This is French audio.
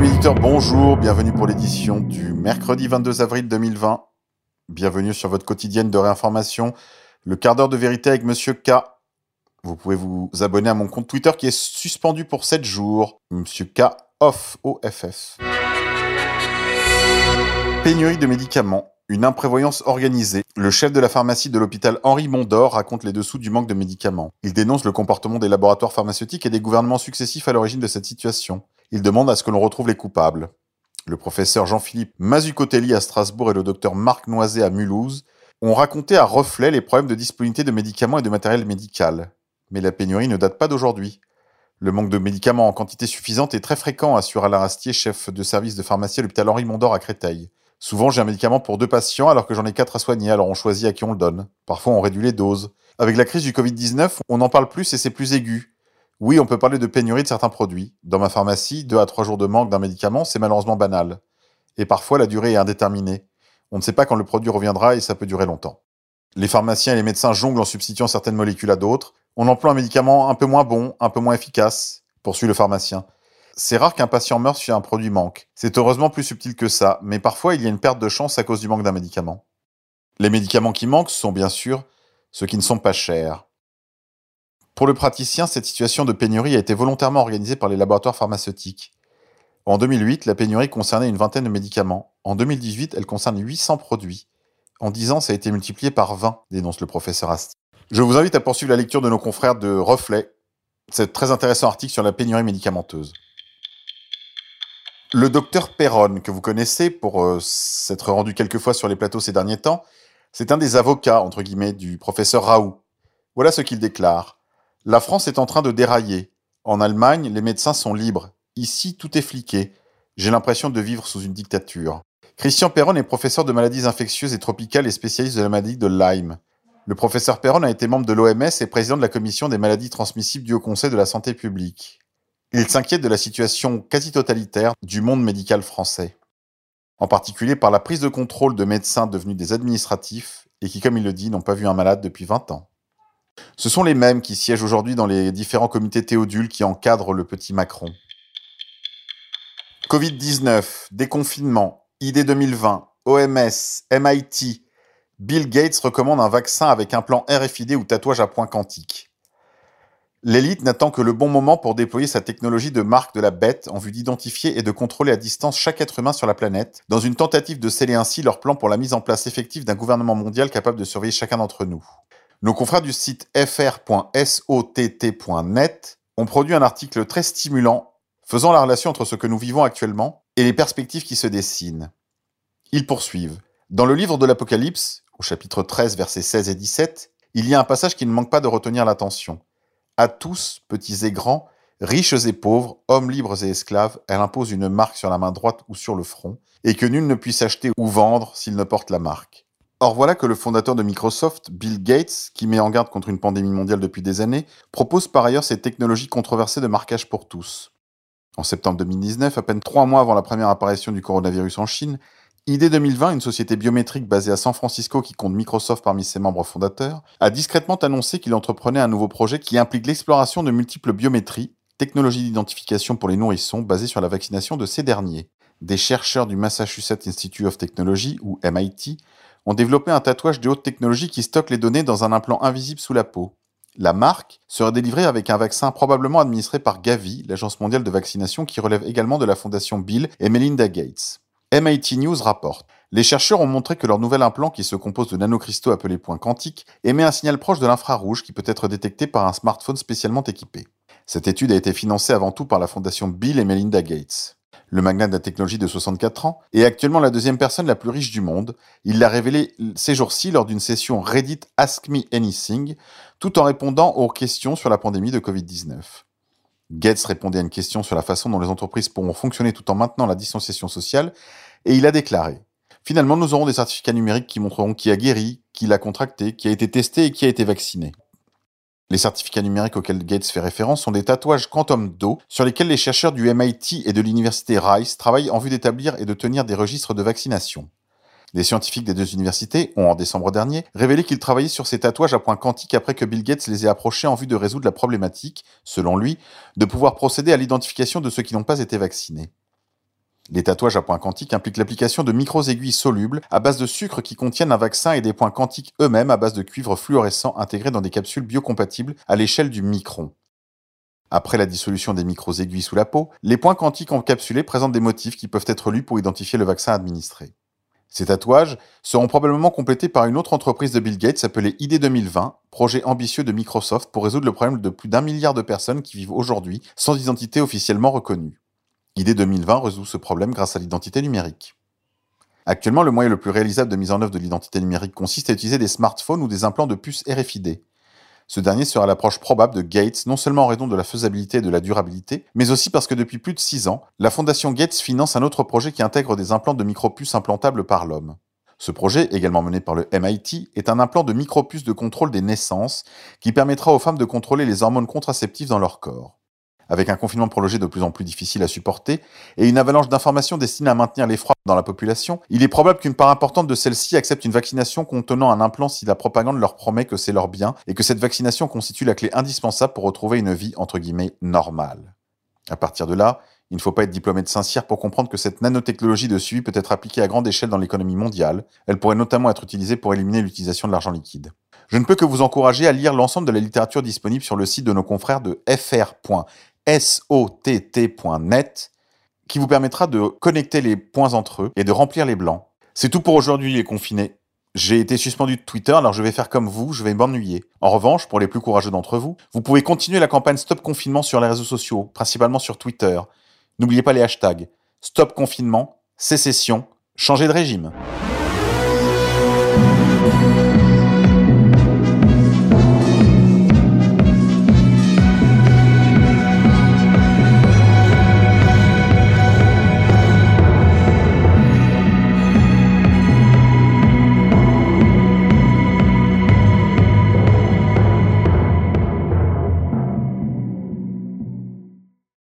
amis éditeurs, bonjour, bienvenue pour l'édition du mercredi 22 avril 2020. Bienvenue sur votre quotidienne de réinformation, le quart d'heure de vérité avec Monsieur K. Vous pouvez vous abonner à mon compte Twitter qui est suspendu pour 7 jours, Monsieur K off OFF. Pénurie de médicaments, une imprévoyance organisée. Le chef de la pharmacie de l'hôpital Henri Mondor raconte les dessous du manque de médicaments. Il dénonce le comportement des laboratoires pharmaceutiques et des gouvernements successifs à l'origine de cette situation. Il demande à ce que l'on retrouve les coupables. Le professeur Jean-Philippe Mazucotelli à Strasbourg et le docteur Marc Noiset à Mulhouse ont raconté à reflet les problèmes de disponibilité de médicaments et de matériel médical. Mais la pénurie ne date pas d'aujourd'hui. Le manque de médicaments en quantité suffisante est très fréquent, assure Alain Rastier, chef de service de pharmacie à l'hôpital Henri Mondor à Créteil. Souvent, j'ai un médicament pour deux patients alors que j'en ai quatre à soigner, alors on choisit à qui on le donne. Parfois, on réduit les doses. Avec la crise du Covid-19, on n'en parle plus et c'est plus aigu. Oui, on peut parler de pénurie de certains produits. Dans ma pharmacie, deux à trois jours de manque d'un médicament, c'est malheureusement banal. Et parfois, la durée est indéterminée. On ne sait pas quand le produit reviendra et ça peut durer longtemps. Les pharmaciens et les médecins jonglent en substituant certaines molécules à d'autres. On emploie un médicament un peu moins bon, un peu moins efficace, poursuit le pharmacien. C'est rare qu'un patient meure si un produit manque. C'est heureusement plus subtil que ça, mais parfois il y a une perte de chance à cause du manque d'un médicament. Les médicaments qui manquent sont bien sûr ceux qui ne sont pas chers. Pour le praticien, cette situation de pénurie a été volontairement organisée par les laboratoires pharmaceutiques. En 2008, la pénurie concernait une vingtaine de médicaments. En 2018, elle concerne 800 produits. En 10 ans, ça a été multiplié par 20, dénonce le professeur Asti. Je vous invite à poursuivre la lecture de nos confrères de Reflet, c'est très intéressant article sur la pénurie médicamenteuse. Le docteur Perron, que vous connaissez pour euh, s'être rendu quelquefois sur les plateaux ces derniers temps, c'est un des avocats, entre guillemets, du professeur Raoult. Voilà ce qu'il déclare. La France est en train de dérailler. En Allemagne, les médecins sont libres. Ici, tout est fliqué. J'ai l'impression de vivre sous une dictature. Christian Perron est professeur de maladies infectieuses et tropicales et spécialiste de la maladie de Lyme. Le professeur Perron a été membre de l'OMS et président de la commission des maladies transmissibles du Haut Conseil de la santé publique. Il s'inquiète de la situation quasi totalitaire du monde médical français, en particulier par la prise de contrôle de médecins devenus des administratifs et qui, comme il le dit, n'ont pas vu un malade depuis 20 ans. Ce sont les mêmes qui siègent aujourd'hui dans les différents comités théodules qui encadrent le petit Macron. Covid-19, déconfinement, ID 2020, OMS, MIT, Bill Gates recommande un vaccin avec un plan RFID ou tatouage à point quantique. L'élite n'attend que le bon moment pour déployer sa technologie de marque de la bête en vue d'identifier et de contrôler à distance chaque être humain sur la planète, dans une tentative de sceller ainsi leur plan pour la mise en place effective d'un gouvernement mondial capable de surveiller chacun d'entre nous. Nos confrères du site fr.sott.net ont produit un article très stimulant faisant la relation entre ce que nous vivons actuellement et les perspectives qui se dessinent. Ils poursuivent. Dans le livre de l'Apocalypse, au chapitre 13, versets 16 et 17, il y a un passage qui ne manque pas de retenir l'attention. À tous, petits et grands, riches et pauvres, hommes libres et esclaves, elle impose une marque sur la main droite ou sur le front, et que nul ne puisse acheter ou vendre s'il ne porte la marque. Or voilà que le fondateur de Microsoft, Bill Gates, qui met en garde contre une pandémie mondiale depuis des années, propose par ailleurs ces technologies controversées de marquage pour tous. En septembre 2019, à peine trois mois avant la première apparition du coronavirus en Chine, ID 2020, une société biométrique basée à San Francisco qui compte Microsoft parmi ses membres fondateurs, a discrètement annoncé qu'il entreprenait un nouveau projet qui implique l'exploration de multiples biométries, technologies d'identification pour les nourrissons basées sur la vaccination de ces derniers. Des chercheurs du Massachusetts Institute of Technology, ou MIT, ont développé un tatouage de haute technologie qui stocke les données dans un implant invisible sous la peau. La marque serait délivrée avec un vaccin probablement administré par Gavi, l'agence mondiale de vaccination qui relève également de la fondation Bill et Melinda Gates. MIT News rapporte Les chercheurs ont montré que leur nouvel implant, qui se compose de nanocristaux appelés points quantiques, émet un signal proche de l'infrarouge qui peut être détecté par un smartphone spécialement équipé. Cette étude a été financée avant tout par la fondation Bill et Melinda Gates. Le magnat de la technologie de 64 ans est actuellement la deuxième personne la plus riche du monde. Il l'a révélé ces jours-ci lors d'une session Reddit Ask Me Anything, tout en répondant aux questions sur la pandémie de Covid-19. Gates répondait à une question sur la façon dont les entreprises pourront fonctionner tout en maintenant la distanciation sociale, et il a déclaré Finalement, nous aurons des certificats numériques qui montreront qui a guéri, qui l'a contracté, qui a été testé et qui a été vacciné. Les certificats numériques auxquels Gates fait référence sont des tatouages quantum d'eau sur lesquels les chercheurs du MIT et de l'université Rice travaillent en vue d'établir et de tenir des registres de vaccination. Des scientifiques des deux universités ont, en décembre dernier, révélé qu'ils travaillaient sur ces tatouages à point quantique après que Bill Gates les ait approchés en vue de résoudre la problématique, selon lui, de pouvoir procéder à l'identification de ceux qui n'ont pas été vaccinés. Les tatouages à points quantiques impliquent l'application de micro-aiguilles solubles à base de sucre qui contiennent un vaccin et des points quantiques eux-mêmes à base de cuivre fluorescent intégrés dans des capsules biocompatibles à l'échelle du micron. Après la dissolution des micro-aiguilles sous la peau, les points quantiques encapsulés présentent des motifs qui peuvent être lus pour identifier le vaccin administré. Ces tatouages seront probablement complétés par une autre entreprise de Bill Gates appelée ID 2020, projet ambitieux de Microsoft pour résoudre le problème de plus d'un milliard de personnes qui vivent aujourd'hui sans identité officiellement reconnue. ID 2020 résout ce problème grâce à l'identité numérique. Actuellement, le moyen le plus réalisable de mise en œuvre de l'identité numérique consiste à utiliser des smartphones ou des implants de puces RFID. Ce dernier sera l'approche probable de Gates, non seulement en raison de la faisabilité et de la durabilité, mais aussi parce que depuis plus de 6 ans, la fondation Gates finance un autre projet qui intègre des implants de micropuces implantables par l'homme. Ce projet, également mené par le MIT, est un implant de micropuces de contrôle des naissances qui permettra aux femmes de contrôler les hormones contraceptives dans leur corps avec un confinement prolongé de plus en plus difficile à supporter, et une avalanche d'informations destinées à maintenir l'effroi dans la population, il est probable qu'une part importante de celles-ci accepte une vaccination contenant un implant si la propagande leur promet que c'est leur bien, et que cette vaccination constitue la clé indispensable pour retrouver une vie entre guillemets normale. À partir de là, il ne faut pas être diplômé de Saint-Cyr pour comprendre que cette nanotechnologie de suivi peut être appliquée à grande échelle dans l'économie mondiale. Elle pourrait notamment être utilisée pour éliminer l'utilisation de l'argent liquide. Je ne peux que vous encourager à lire l'ensemble de la littérature disponible sur le site de nos confrères de fr sott.net qui vous permettra de connecter les points entre eux et de remplir les blancs. C'est tout pour aujourd'hui les confinés. J'ai été suspendu de Twitter, alors je vais faire comme vous, je vais m'ennuyer. En revanche, pour les plus courageux d'entre vous, vous pouvez continuer la campagne Stop Confinement sur les réseaux sociaux, principalement sur Twitter. N'oubliez pas les hashtags Stop Confinement, Sécession, Changer de régime.